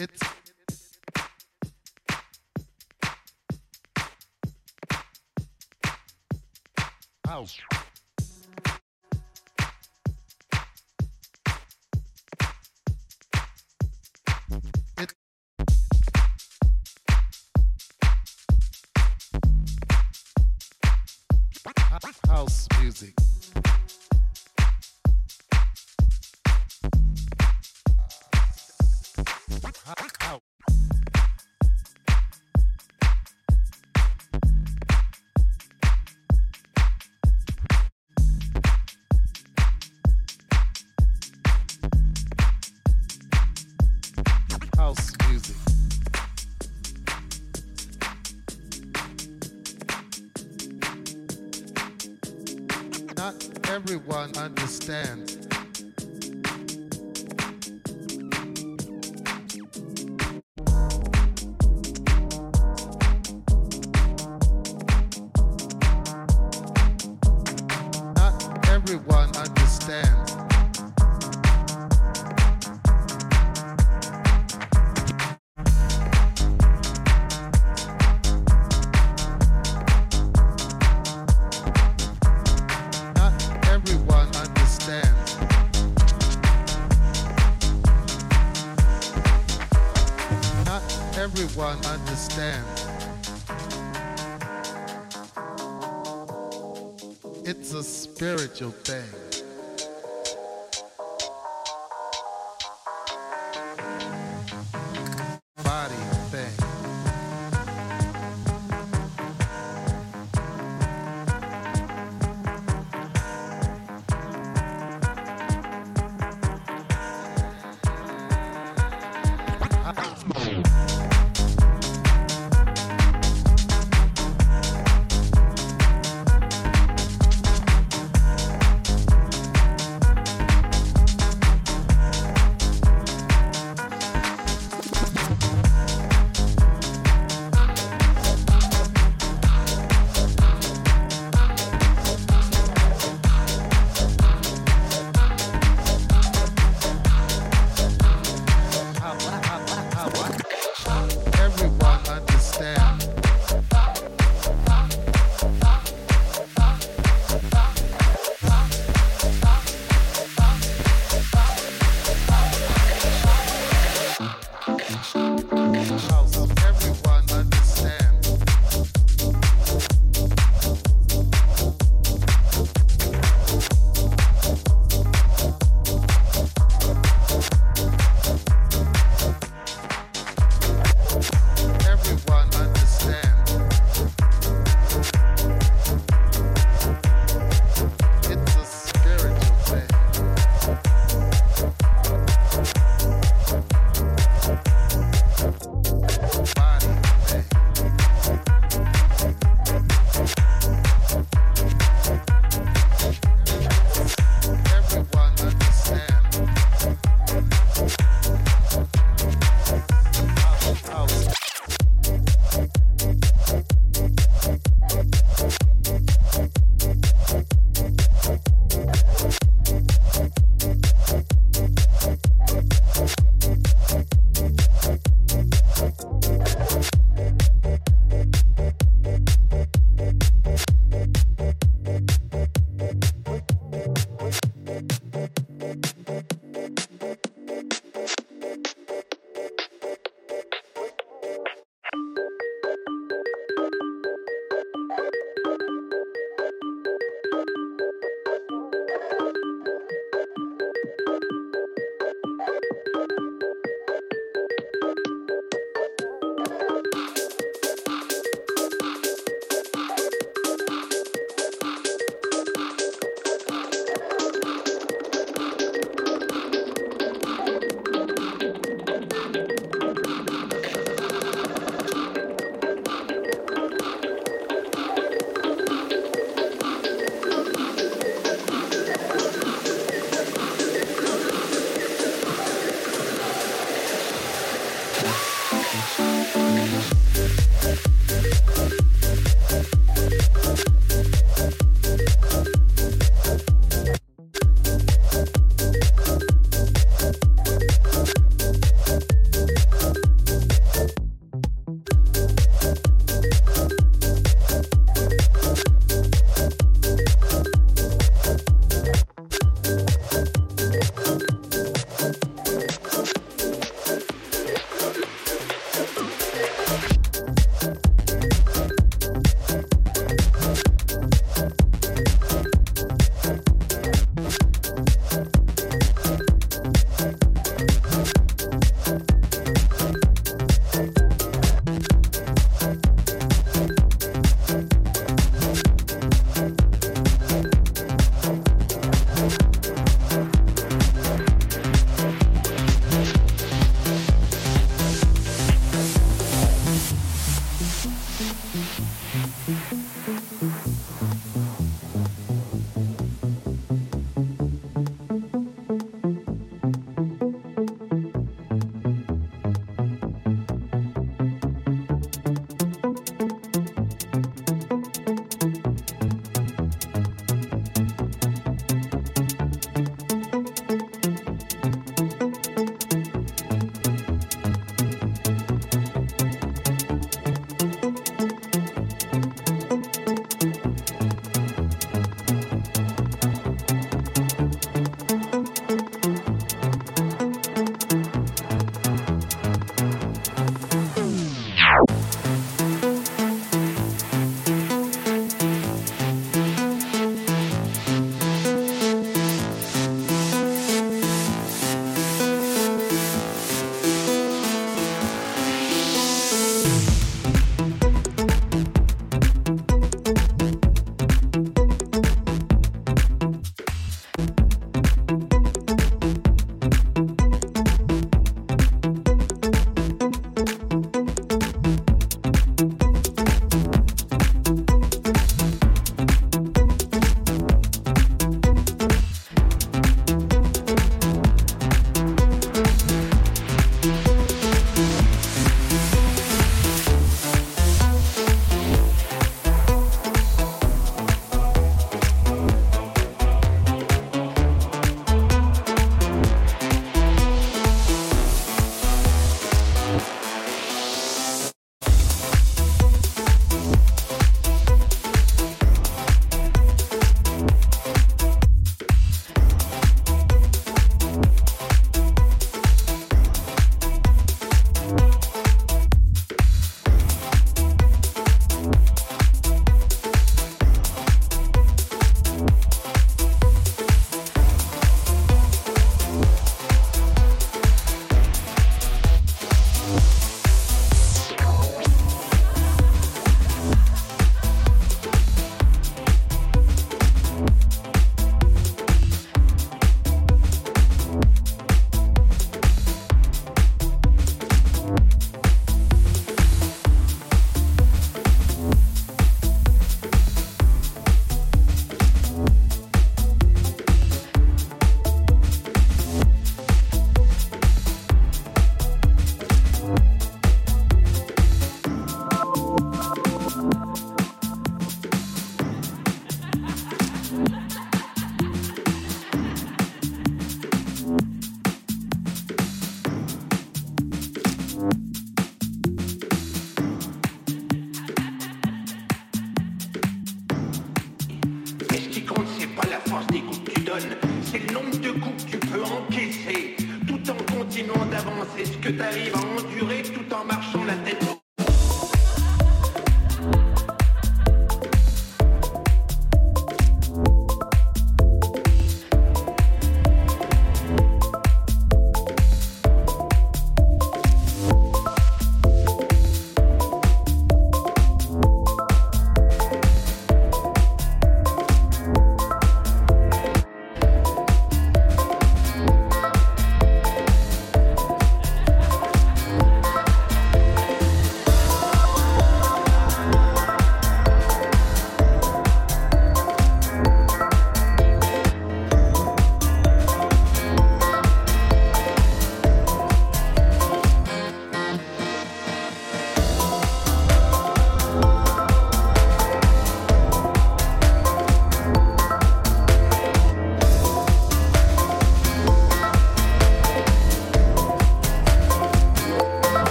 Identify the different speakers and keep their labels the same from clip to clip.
Speaker 1: It's house. House music. Everyone spiritual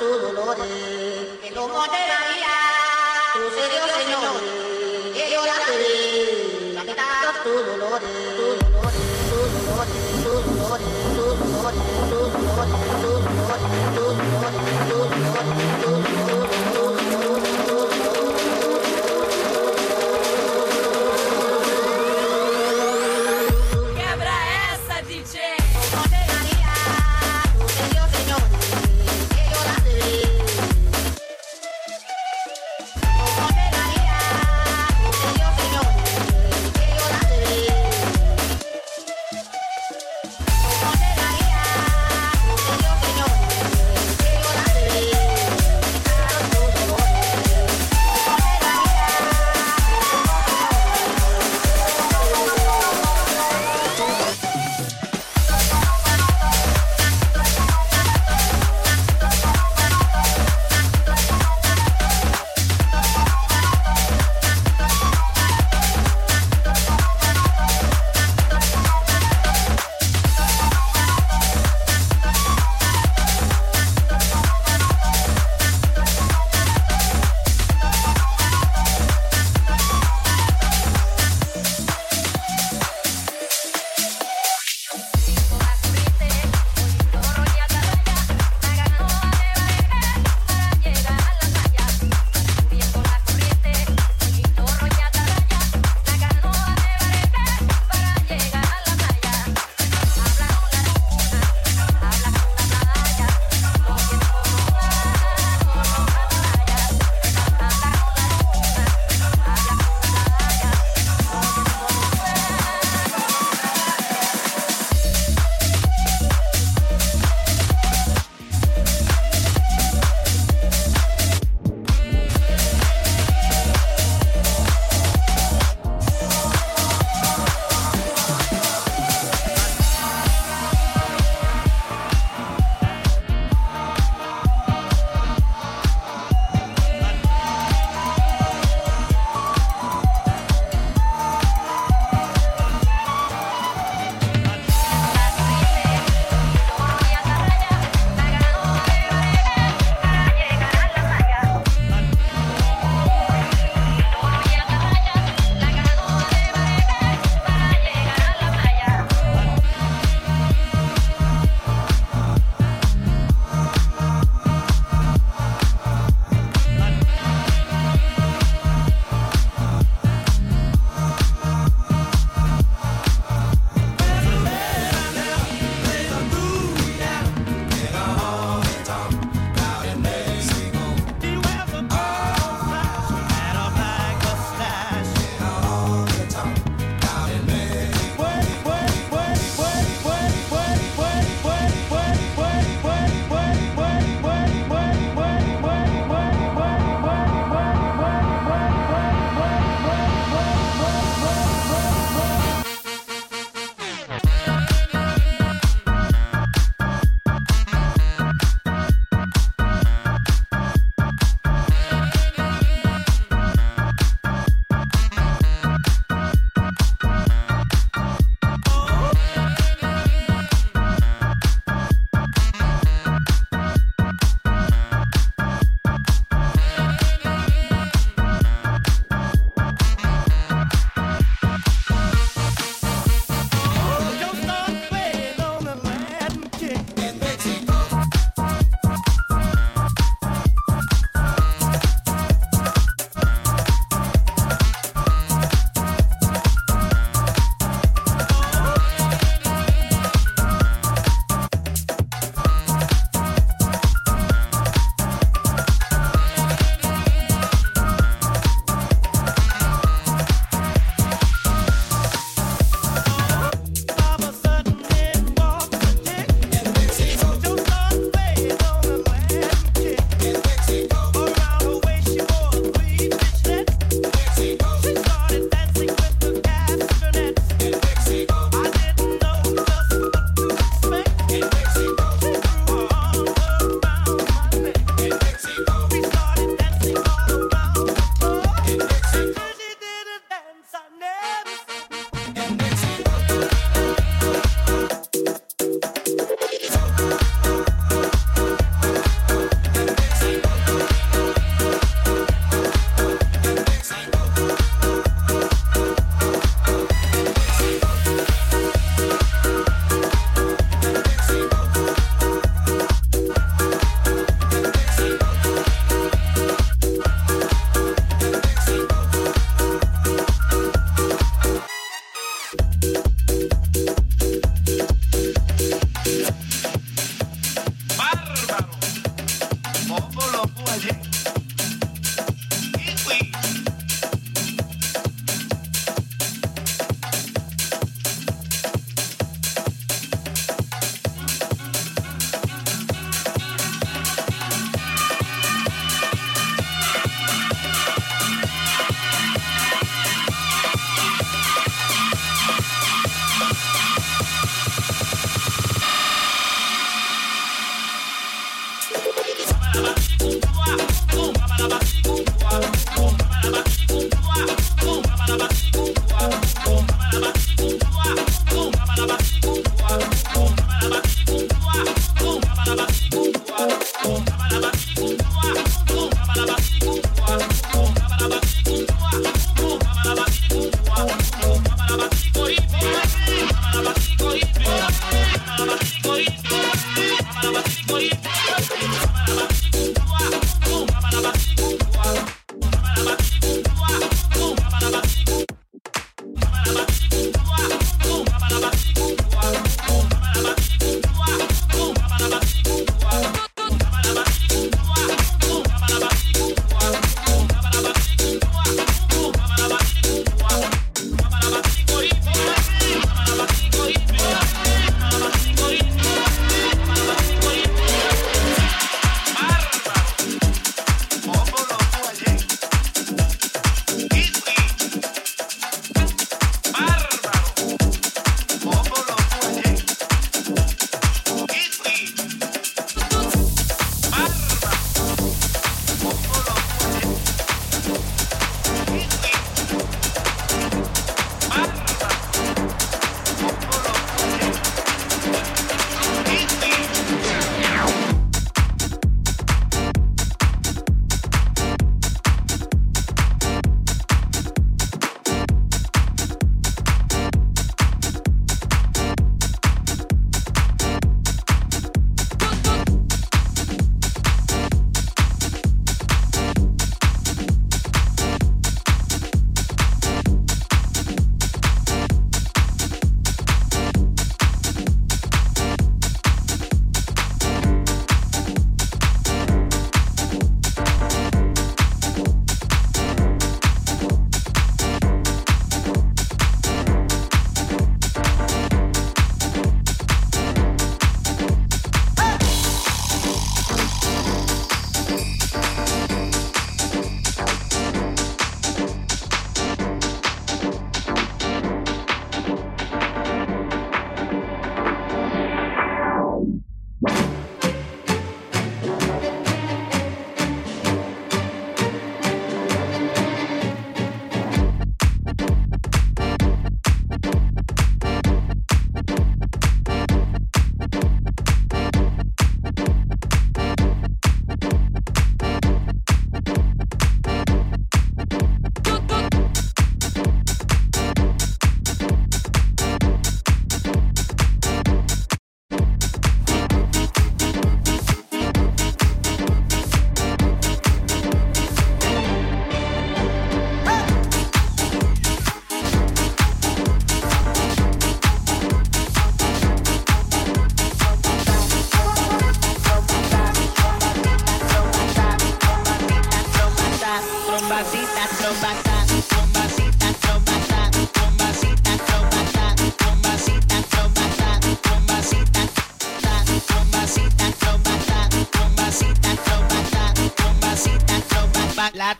Speaker 1: tanto dolore
Speaker 2: que
Speaker 3: como te daría tu serio Señor que yo la tuve la que tanto tu dolore tu dolore tu dolore tu dolore tu dolore tu dolore tu dolore tu dolore tu dolore tu dolore tu dolore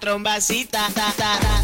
Speaker 4: trombacita, ta, ta, ta,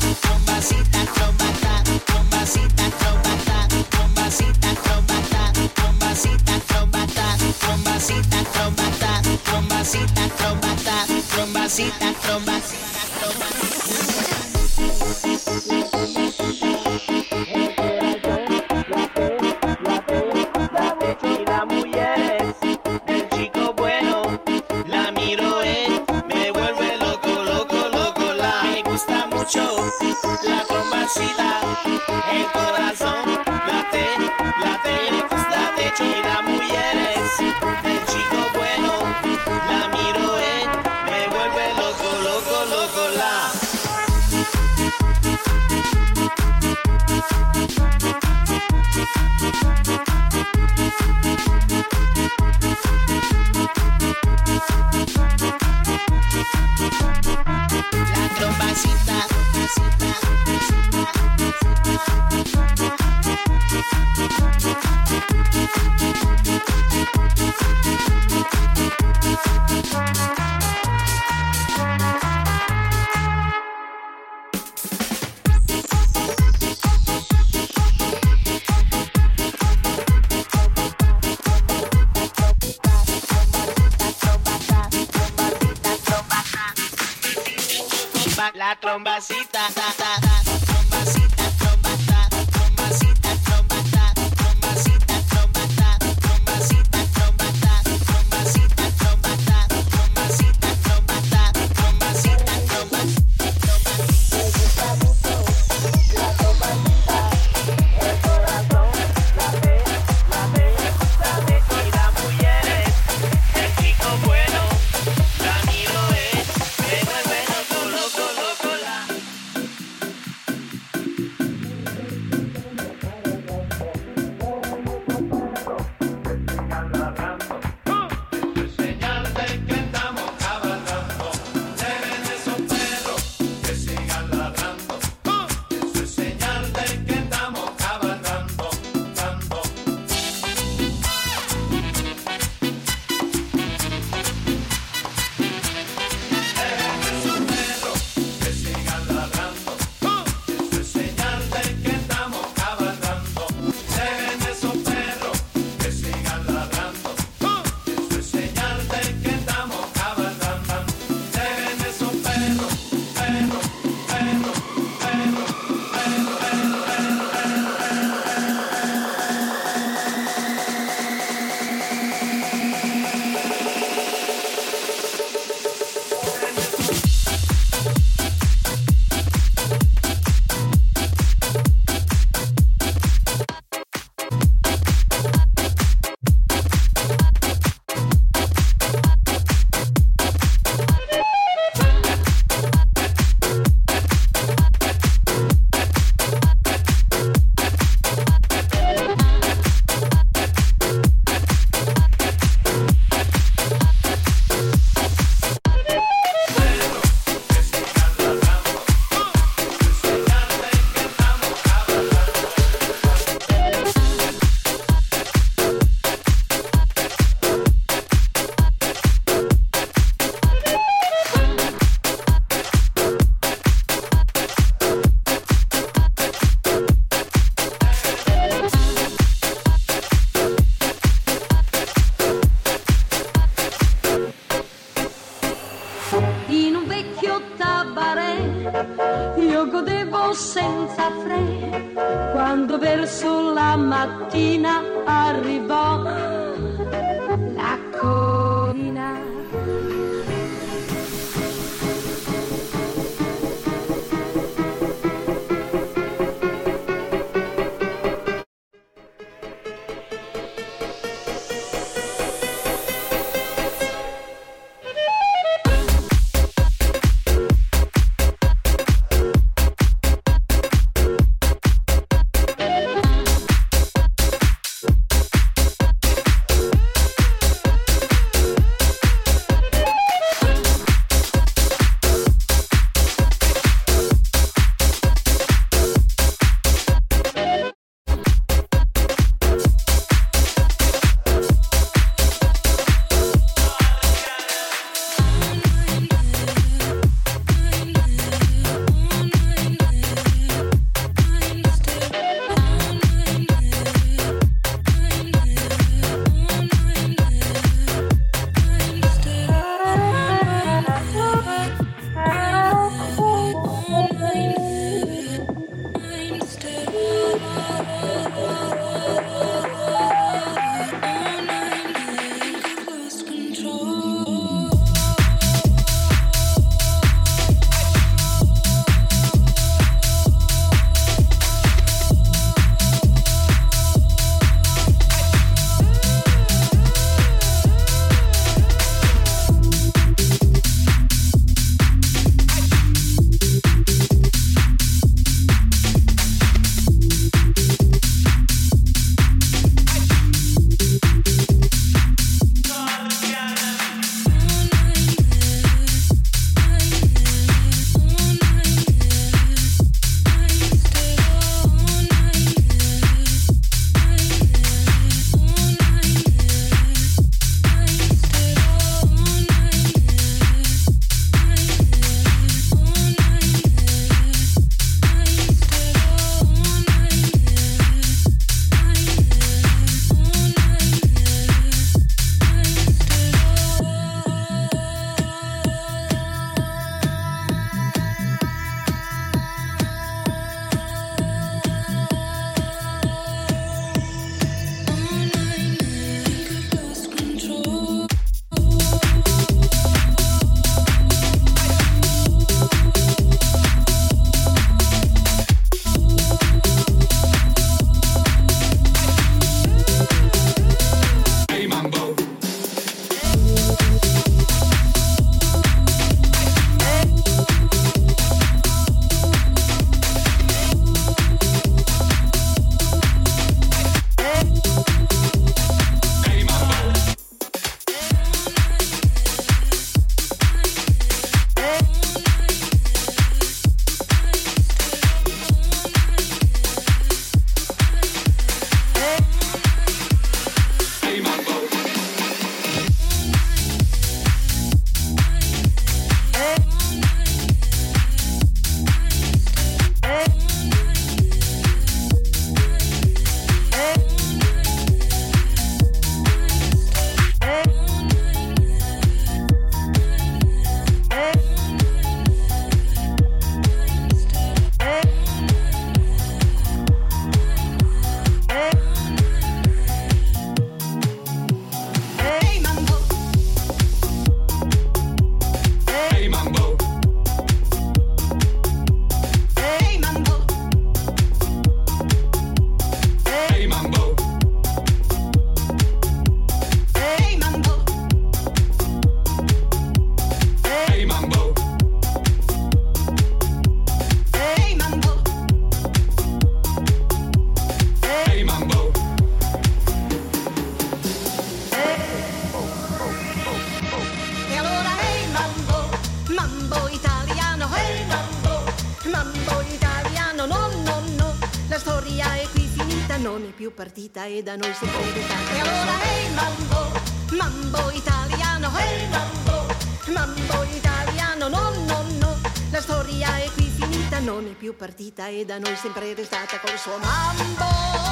Speaker 5: e da noi si può evitare. E allora, ehi hey, mambo, mambo italiano, ehi hey, mambo, mambo italiano, no, no, no, la storia è qui finita, non è più partita e da noi sempre è restata col suo mambo.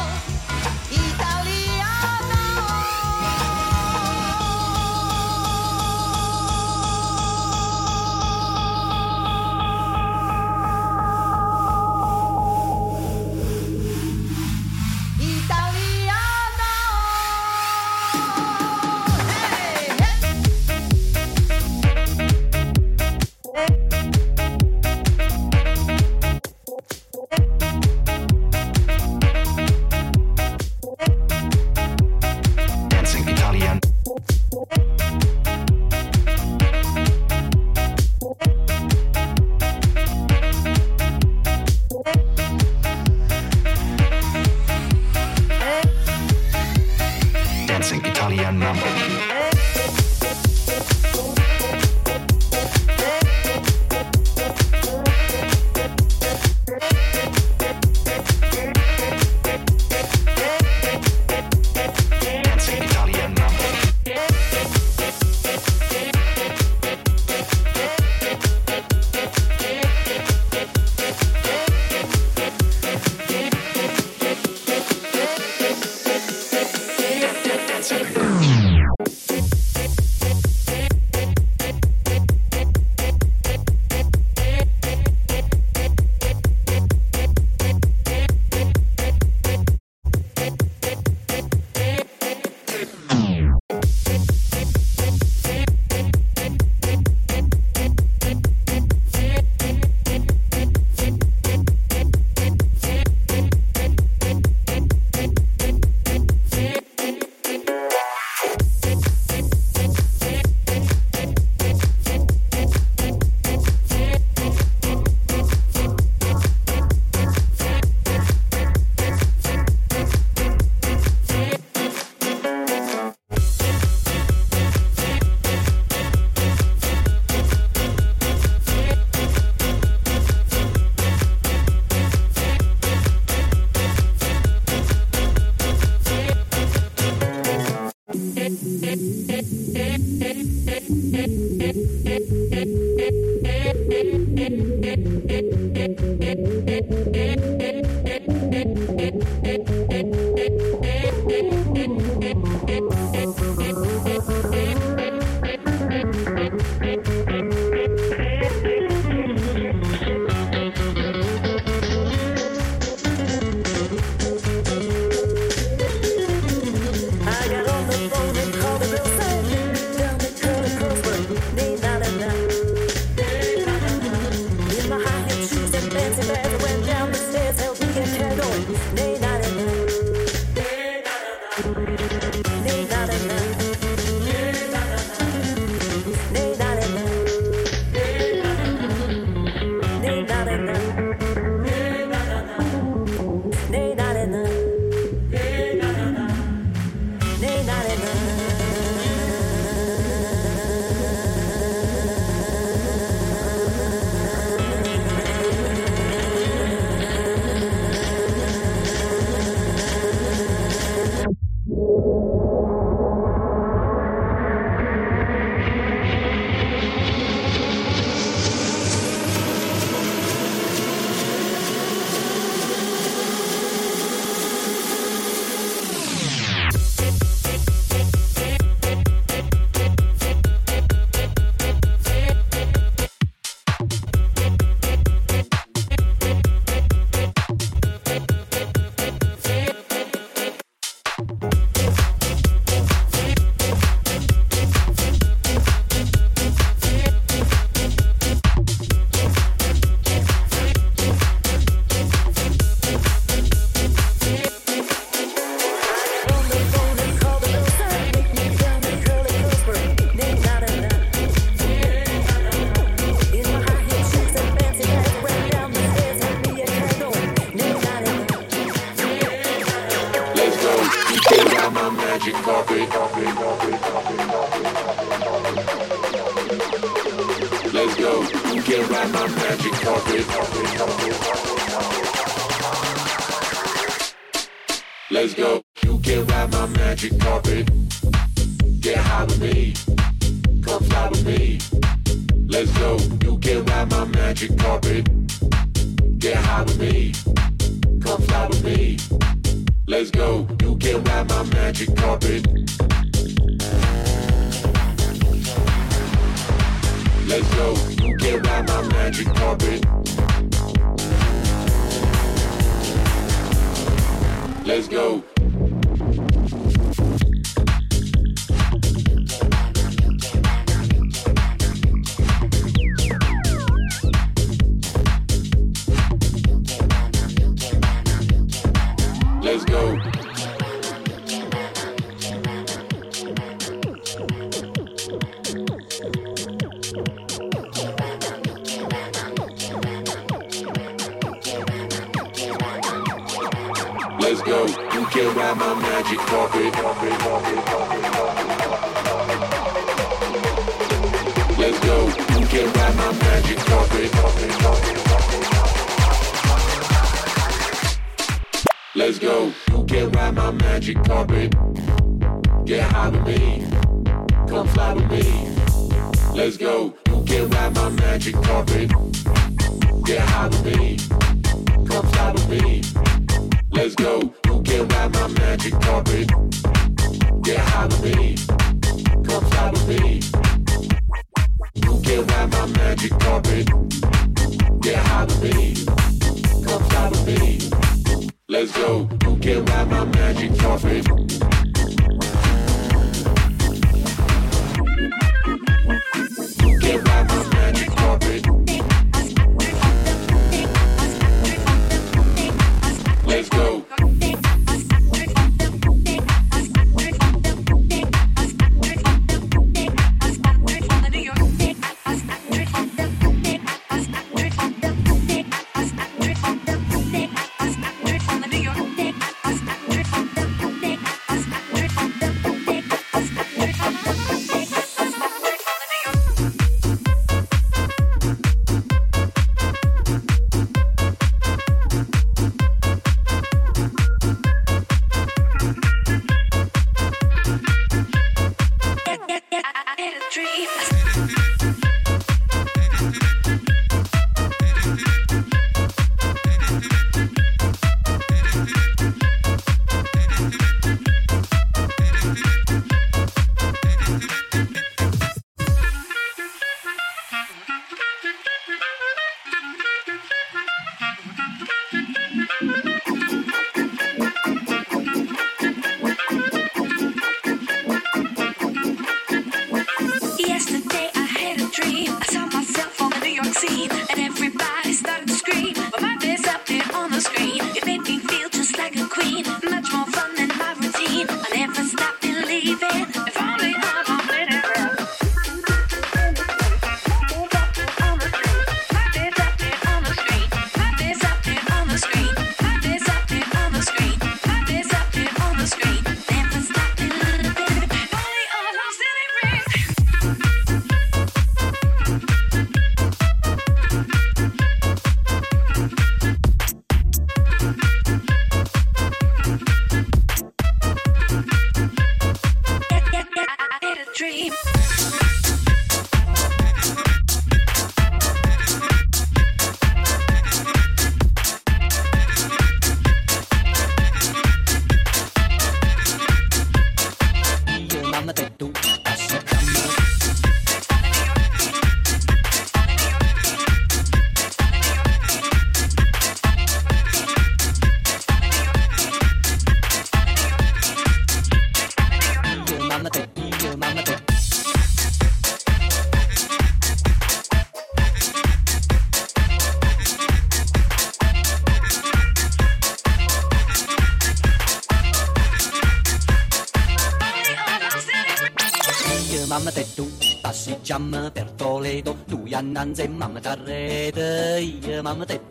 Speaker 6: Let's go. You can ride my magic carpet. Get high with me. Come fly with me. Let's go. You can ride my magic carpet. Get high with me. Come fly with me. Let's go. You can ride my magic carpet. Let's go. You get around my magic carpet. Let's go.
Speaker 7: I'm
Speaker 4: mamma, mamma, mamma, mamma, mamma, mamma,
Speaker 8: mamma,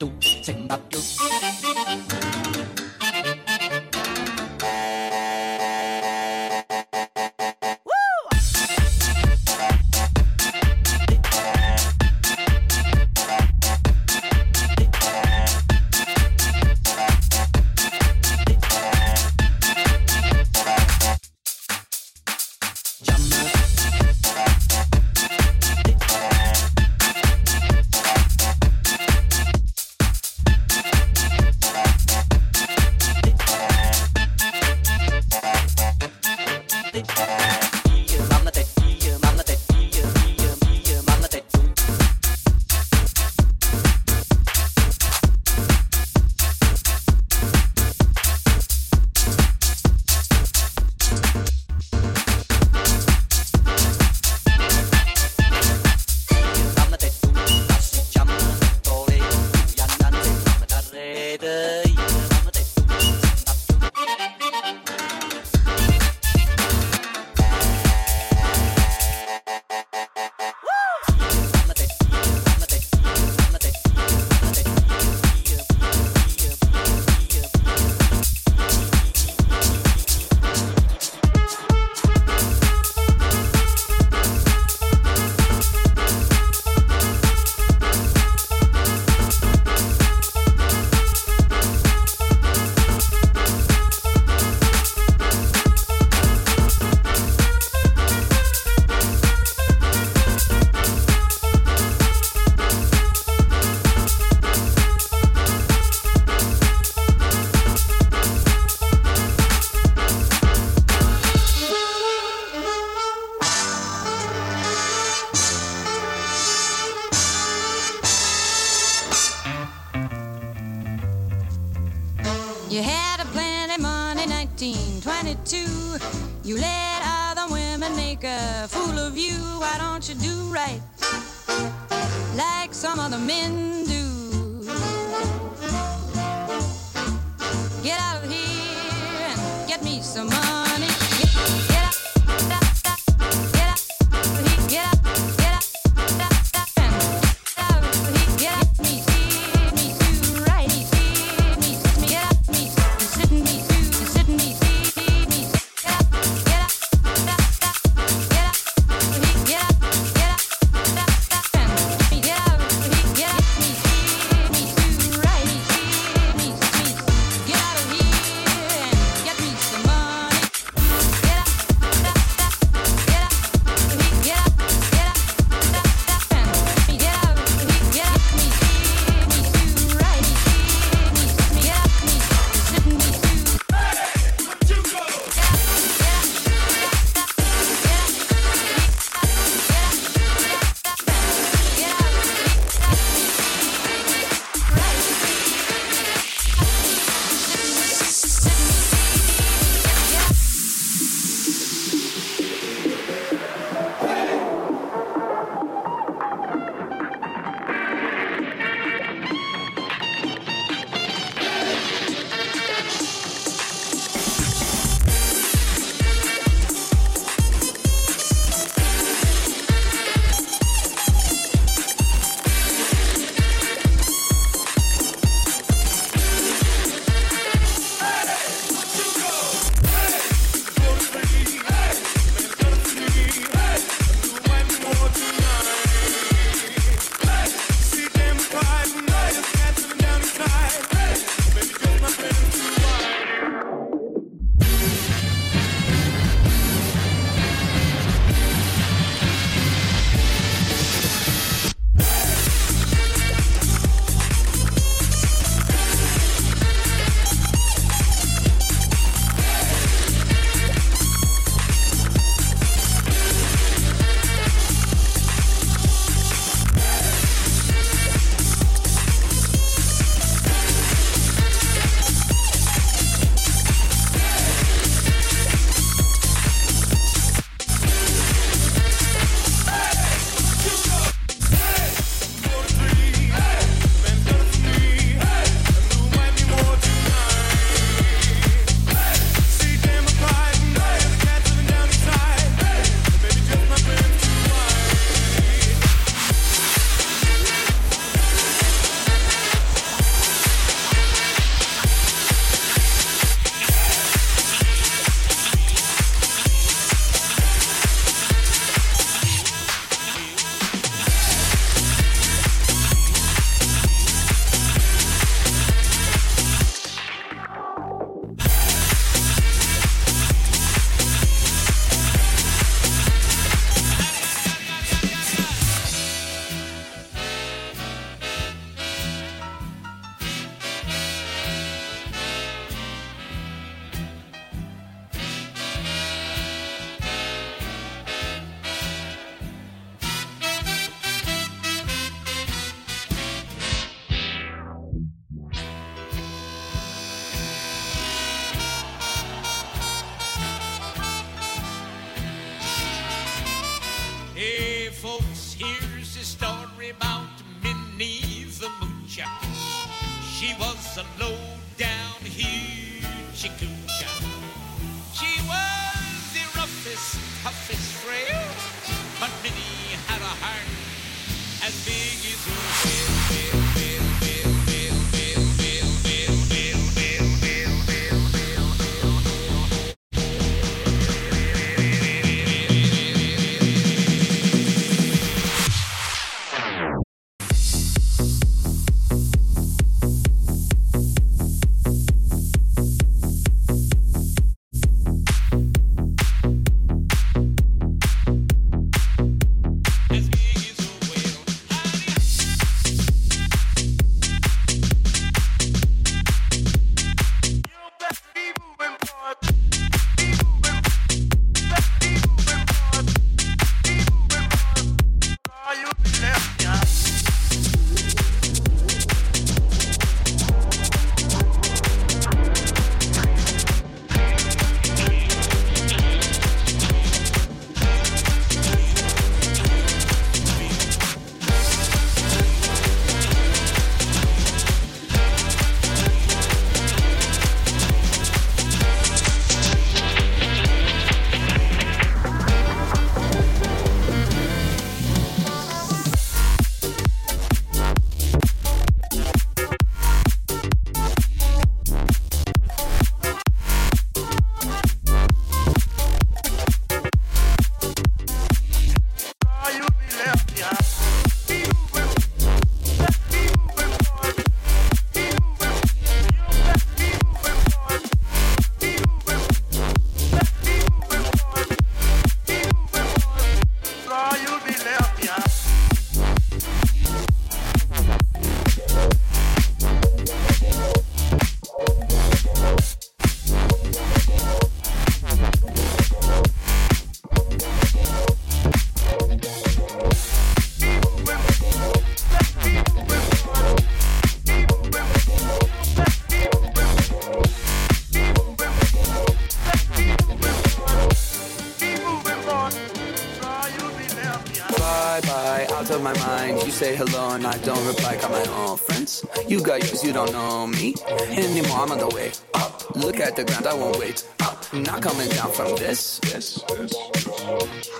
Speaker 8: I don't reply. Got my own friends. You got yours, you don't know me anymore. I'm on the way up. Look at the ground, I won't wait up. Not coming down from this.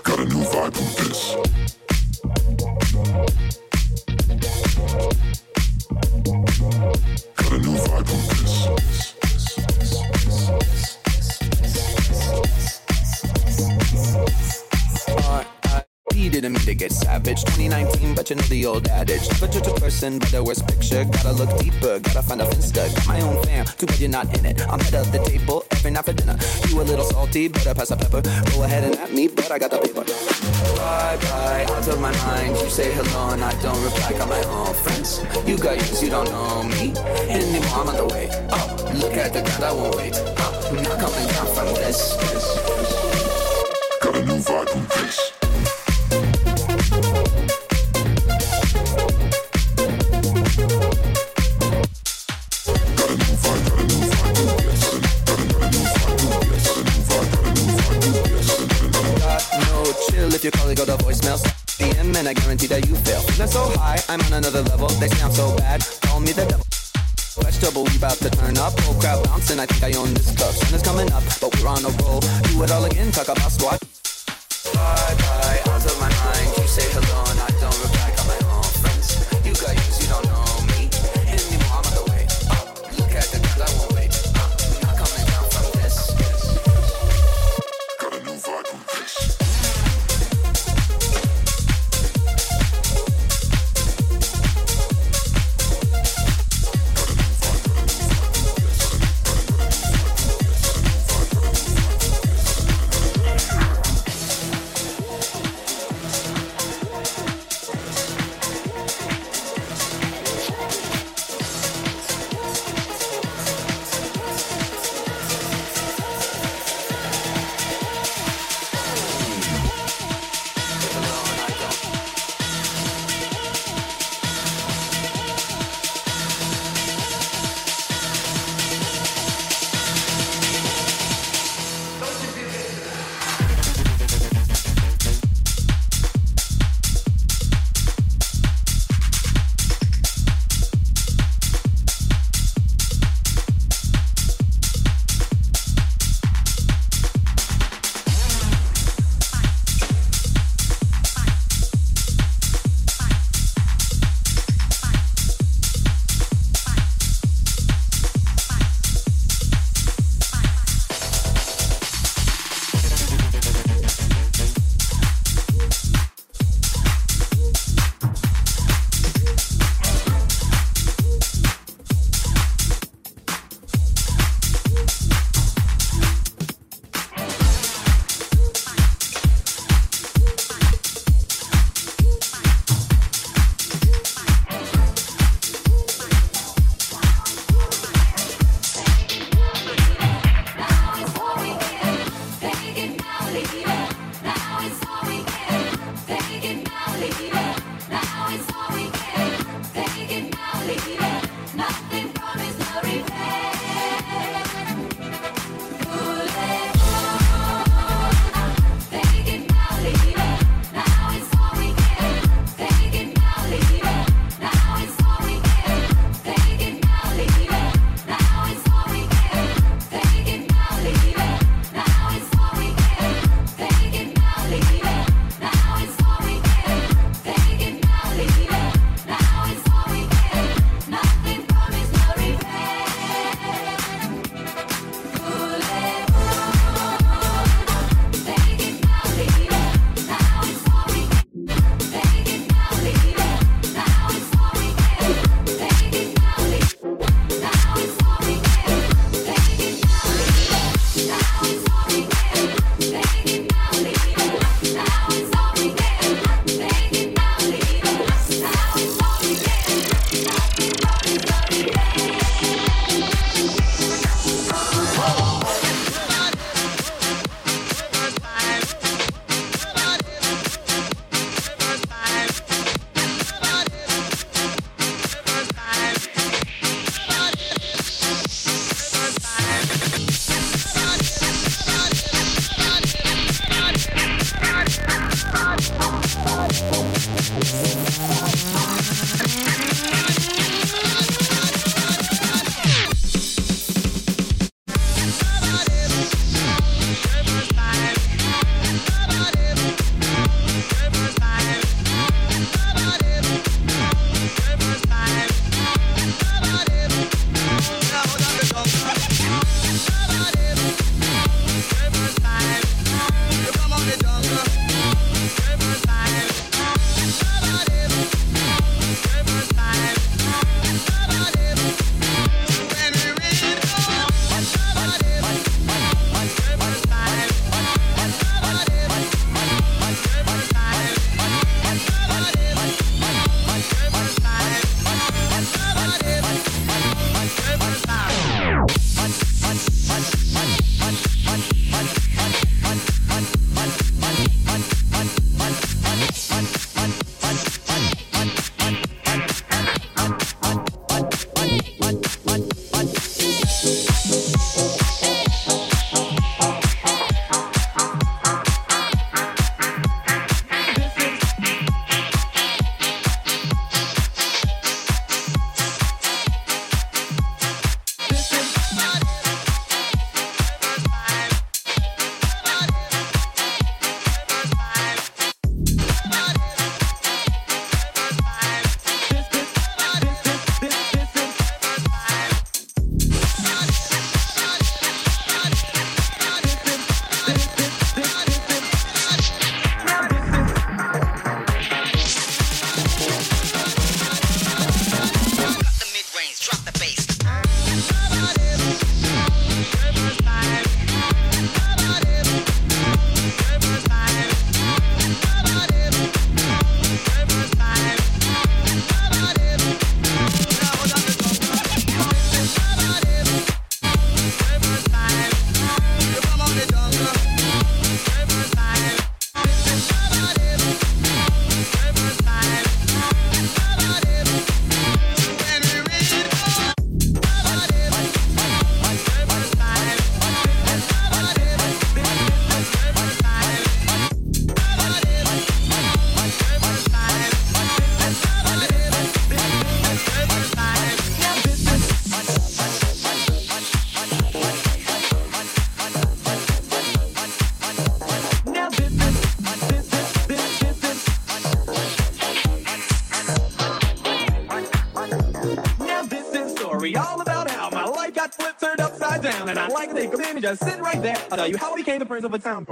Speaker 6: Got a new vibe.
Speaker 8: 2019, but you know the old adage. Judge a person by the worst picture. Gotta look deeper, gotta find a finsta. Got my own fam, too bad you're not in it. I'm head of the table every night for dinner. You a little salty, better pass the pepper. Go ahead and at me, but I got the paper. Bye bye, out of my mind. You say hello and I don't reply. Got my own friends. You got yours, you don't know me anymore. I'm on the way Oh, Look at the ground, I won't wait up. I'm not coming down from this. this, this.
Speaker 6: Got a new vibe with this.
Speaker 8: Another level. They I'm so bad, call me the devil. Vegetable, we about to turn up. Whole crowd bouncing, I think I own this club. Sun is coming up, but we're on a roll. Do it all again, talk about squat.
Speaker 9: I'll tell you how I became the prince of a town.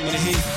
Speaker 10: bringing the heat.